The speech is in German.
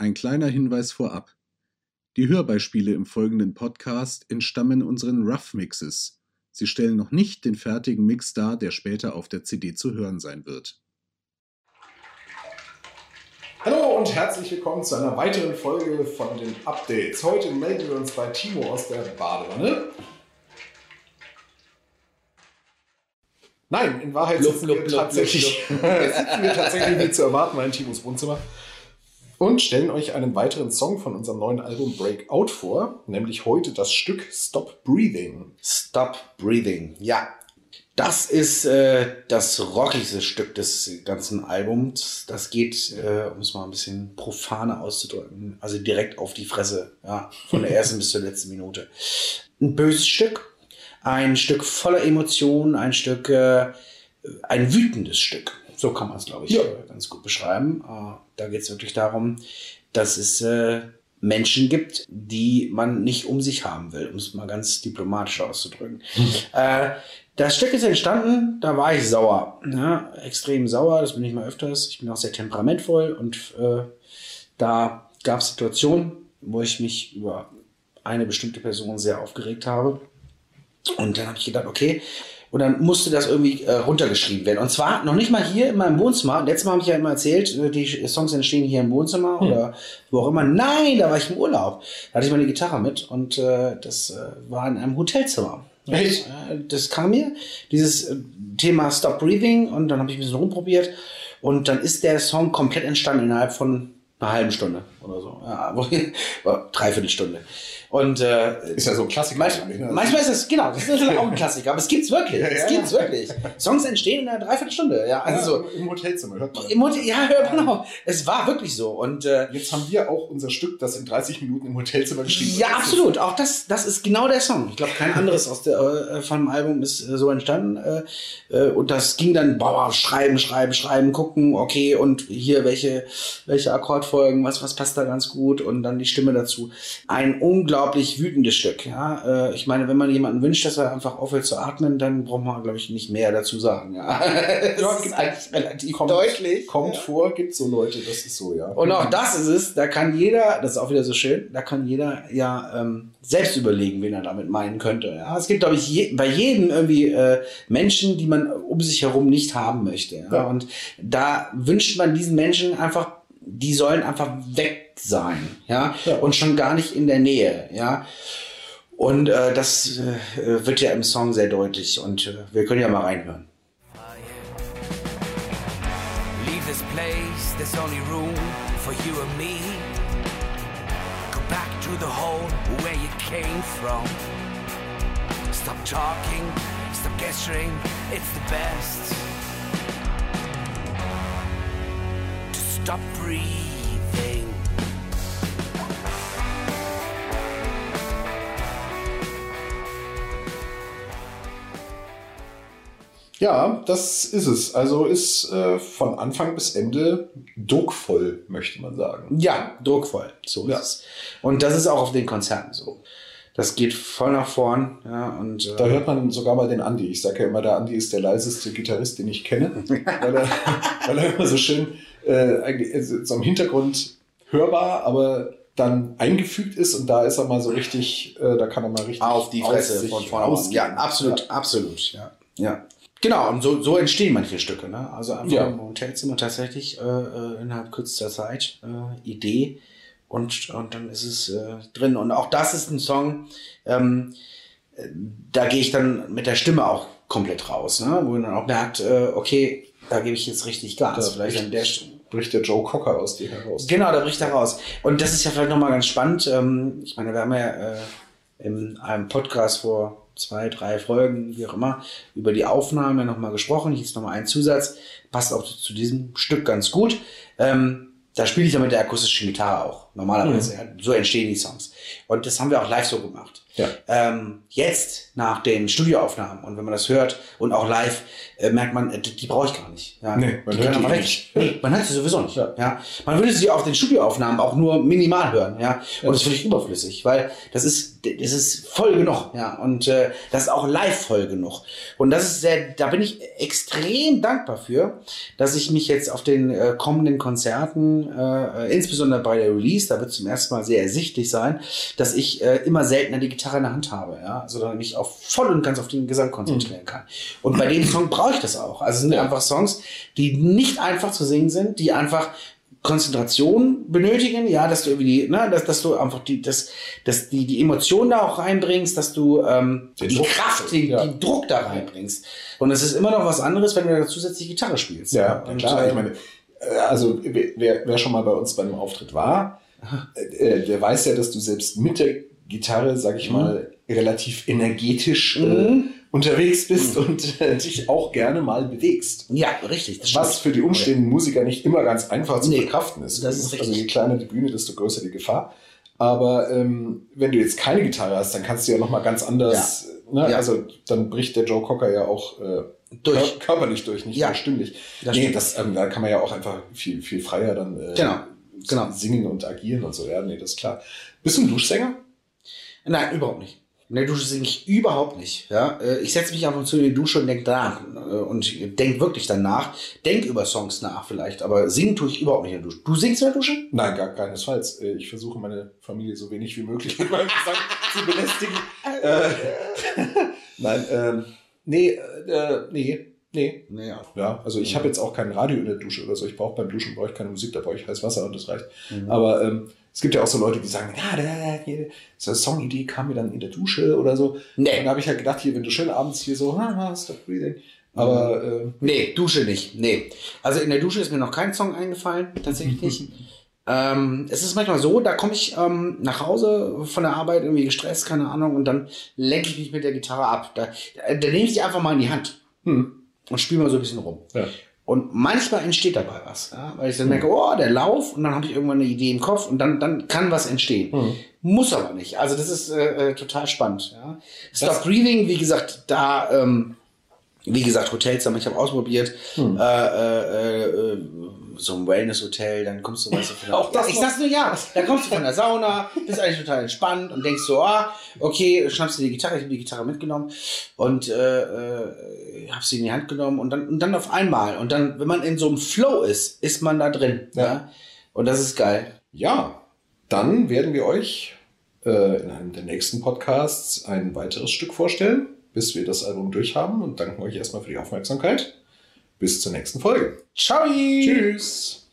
Ein kleiner Hinweis vorab. Die Hörbeispiele im folgenden Podcast entstammen unseren Rough Mixes. Sie stellen noch nicht den fertigen Mix dar, der später auf der CD zu hören sein wird. Hallo und herzlich willkommen zu einer weiteren Folge von den Updates. Heute melden wir uns bei Timo aus der Badewanne. Nein, in Wahrheit Blub, sitzen, blub, wir blub, tatsächlich, sitzen wir tatsächlich wie zu erwarten mal in Timos Wohnzimmer und stellen euch einen weiteren Song von unserem neuen Album Breakout vor, nämlich heute das Stück Stop Breathing. Stop Breathing. Ja, das ist äh, das rockigste Stück des ganzen Albums. Das geht, äh, um es mal ein bisschen profaner auszudrücken, also direkt auf die Fresse, ja, von der ersten bis zur letzten Minute. Ein böses Stück, ein Stück voller Emotionen, ein Stück, äh, ein wütendes Stück. So kann man es, glaube ich, Ja. ganz gut beschreiben. Äh, da geht es wirklich darum, dass es äh, Menschen gibt, die man nicht um sich haben will, um es mal ganz diplomatisch auszudrücken. Äh, das Stück ist entstanden, da war ich sauer. Ja, extrem sauer, das bin ich mal öfters. Ich bin auch sehr temperamentvoll und äh, da gab es Situationen, wo ich mich über eine bestimmte Person sehr aufgeregt habe. Und dann habe ich gedacht, okay. Und dann musste das irgendwie äh, runtergeschrieben werden. Und zwar noch nicht mal hier in meinem Wohnzimmer. Letztes Mal habe ich ja immer erzählt, äh, die Songs entstehen hier im Wohnzimmer oder wo auch immer. Nein, da war ich im Urlaub. Da hatte ich meine Gitarre mit und äh, das äh, war in einem Hotelzimmer. Und, Echt? äh, das kam mir, dieses äh, Thema Stop Breathing und dann habe ich ein bisschen rumprobiert und dann ist der Song komplett entstanden innerhalb von einer halben Stunde oder so. Ja, dreiviertel Stunde. Und äh, Ist ja so ein Klassiker. Manch, ne? manchmal ist das, genau, das ist natürlich auch ein Klassiker, aber es gibt's wirklich. Ja, Es ja. gibt's wirklich. Songs entstehen in einer Dreiviertelstunde. Ja, also ja, im Hotelzimmer, hört man. im Hotel, ja, ja, genau. Es war wirklich so. Und äh, Jetzt haben wir auch unser Stück, das in 30 Minuten im Hotelzimmer geschrieben ja, wird. absolut. Auch das, das ist genau der Song. Ich glaube, kein anderes aus der, äh, von dem Album ist äh, so entstanden. Äh, äh, und das ging dann, boah, schreiben, schreiben, schreiben, gucken, okay, und hier welche, welche Akkordfolgen, was, was passt da ganz gut und dann die Stimme dazu. Ein unglaublich wütendes Stück. Ja, äh, ich meine, wenn man jemanden wünscht, dass er einfach aufhört zu atmen, dann braucht man, glaube ich, nicht mehr dazu sagen. Ja, das ist eigentlich relativ Kommt, deutlich. Kommt vor, gibt so Leute, das ist so, ja. Und auch das ist es, da kann jeder, das ist auch wieder so schön, da kann jeder ja ähm, selbst überlegen, wen er damit meinen könnte. Ja, es gibt, glaube ich, je, bei jedem irgendwie äh, Menschen, die man um sich herum nicht haben möchte. Ja? Ja. Und da wünscht man diesen Menschen einfach, die sollen einfach weg sein, ja, Ja. und schon gar nicht in der Nähe, ja. Und äh, das äh, wird ja im Song sehr deutlich und äh, wir können ja mal reinhören. Leave this place, there's only room for you and me. Go back to the hole where you came from. Stop talking, stop gesturing, it's the best. Stop breathing. Ja, das ist es. Also ist äh, von Anfang bis Ende druckvoll, möchte man sagen. Ja, druckvoll. So Ja. ist es. Und das ist auch auf den Konzerten so. Das geht voll nach vorn. Ja, und, äh, Da hört man sogar mal den Andi. Ich sage ja immer, der Andi ist der leiseste Gitarrist, den ich kenne, weil er, weil er immer so schön äh, eigentlich also so im Hintergrund hörbar, aber dann eingefügt ist und da ist er mal so richtig, äh, da kann er mal richtig auf die Fresse von vorne. Ja, absolut, absolut. Ja, ja. Genau, und so, so entstehen manche Stücke. Ne? Also einfach Ja. im Hotelzimmer tatsächlich äh, äh, innerhalb kürzester Zeit äh, Idee und, und dann ist es äh, drin. Und auch das ist ein Song, ähm, äh, da gehe ich dann mit der Stimme auch komplett raus, ne? wo man dann auch merkt, äh, okay, da gebe ich jetzt richtig Gas. Da Vielleicht bricht- an der Stimme. bricht der Joe Cocker aus dir heraus. Genau, da bricht er raus. Und das ist ja vielleicht nochmal ganz spannend. Ähm, ich meine, wir haben ja äh, in einem Podcast vor zwei, drei Folgen, wie auch immer, über die Aufnahme nochmal gesprochen. Hier ist nochmal ein Zusatz. Passt auch zu diesem Stück ganz gut. Ähm, da spiele ich ja mit der akustischen Gitarre auch. Normalerweise. Ja. So entstehen die Songs. Und das haben wir auch live so gemacht. Ja. Ähm, jetzt nach den Studioaufnahmen und wenn man das hört und auch live, äh, merkt man, äh, die, die brauche ich gar nicht. Ja, Nee, man die hört die eh weg. nicht. Nee, man hört sie sowieso nicht. Ja. Ja. Man würde sie auf den Studioaufnahmen auch nur minimal hören. Ja. Und das finde ich überflüssig, weil das ist, das ist voll genug. Ja. Und äh, das ist auch live voll genug. Und das ist sehr, da bin ich extrem dankbar für, dass ich mich jetzt auf den äh, kommenden Konzerten, äh, äh, insbesondere bei der Release, da wird zum ersten Mal sehr ersichtlich sein, dass ich äh, immer seltener die Gitarre in der Hand habe, ja, sondern mich auch voll und ganz auf den Gesang konzentrieren kann. Und bei dem Song brauche ich das auch. Also es sind einfach Songs, die nicht einfach zu singen sind, die einfach Konzentration benötigen, ja, dass du irgendwie, ne, dass, dass du einfach die, dass, dass die, die Emotionen da auch reinbringst, dass du ähm, Den die Druck. Kraft, den, Ja. den Druck da reinbringst. Und es ist immer noch was anderes, wenn du da zusätzlich Gitarre spielst. Ja, und, klar. Ich meine, äh, also wer, wer schon mal bei uns bei einem Auftritt war, äh, der weiß ja, dass du selbst mit der Gitarre, sag ich mal, relativ energetisch äh, Mhm. unterwegs bist und äh, dich auch gerne mal bewegst. ja, richtig. Das Was stimmt. für die umstehenden Musiker nicht immer ganz einfach zu Nee, verkraften ist. das ist Also richtig. je kleiner die Bühne, desto größer die Gefahr. Aber ähm, wenn du jetzt keine Gitarre hast, dann kannst du ja noch mal ganz anders. Ne? Ja. Also dann bricht der Joe Cocker ja auch äh, Durch. kör- körperlich durch, nicht Ja. nur stimmlich. Das nee, stimmt. das, ähm, da kann man ja auch einfach viel, viel freier dann äh, Genau, genau. singen und agieren und so. Ja, nee, das ist klar. Bist du ein Duschsänger? Nein, überhaupt nicht. In der Dusche singe ich überhaupt nicht. Ja? Äh, Ich setze mich ab und zu in die Dusche und denke nach. äh, Und denk wirklich danach. Denk über Songs nach vielleicht. Aber singen tue ich überhaupt nicht in der Dusche. Du singst in der Dusche? Nein, gar keinesfalls. Äh, Ich versuche meine Familie so wenig wie möglich mit meinem Gesang zu belästigen. Äh, Nein, ähm, nee, äh, nee, nee. Naja. Ja, also ich habe jetzt auch kein Radio in der Dusche oder so. Ich brauche beim Duschen brauche ich keine Musik, da brauche ich heiß Wasser und das reicht. Mhm. Aber ähm, es gibt ja auch so Leute, die sagen, ja, da, da, hier, so eine Songidee kam mir dann in der Dusche oder so. Nee. Und da habe ich halt gedacht, hier, wenn du schön abends hier so, haha, stop breathing. Aber ähm, Nee, Dusche nicht. Nee. Also in der Dusche ist mir noch kein Song eingefallen, tatsächlich nicht. ähm, es ist manchmal so, da komme ich ähm, nach Hause von der Arbeit irgendwie gestresst, keine Ahnung, und dann lenke ich mich mit der Gitarre ab. Da, da, da nehme ich die einfach mal in die Hand hm, und spiele mal so ein bisschen rum. ja. Und manchmal entsteht dabei was, ja? weil ich dann merke, oh, der Lauf, und dann habe ich irgendwann eine Idee im Kopf und dann, dann kann was entstehen. Mhm. Muss aber nicht. Also das ist äh, äh, total spannend. Ja? Stop Das- Breathing, wie gesagt, da, ähm, wie gesagt, Hotelzimmer, ich habe ausprobiert, Hm. äh, äh, äh, so ein Wellness-Hotel, dann kommst du, weißt du, von der, Auch das ich sag's nur ja, da kommst du von der Sauna, bist eigentlich total entspannt und denkst so, ah, okay, schnappst dir die Gitarre, ich habe die Gitarre mitgenommen und äh, äh, hab sie in die Hand genommen und dann, und dann auf einmal und dann, wenn man in so einem Flow ist, ist man da drin. Ja. Ja. Und das ist geil. Ja, dann werden wir euch äh, in einem der nächsten Podcasts ein weiteres Stück vorstellen, bis wir das Album durchhaben und danken euch erstmal für die Aufmerksamkeit. Bis zur nächsten Folge. Ciao! Tschüss.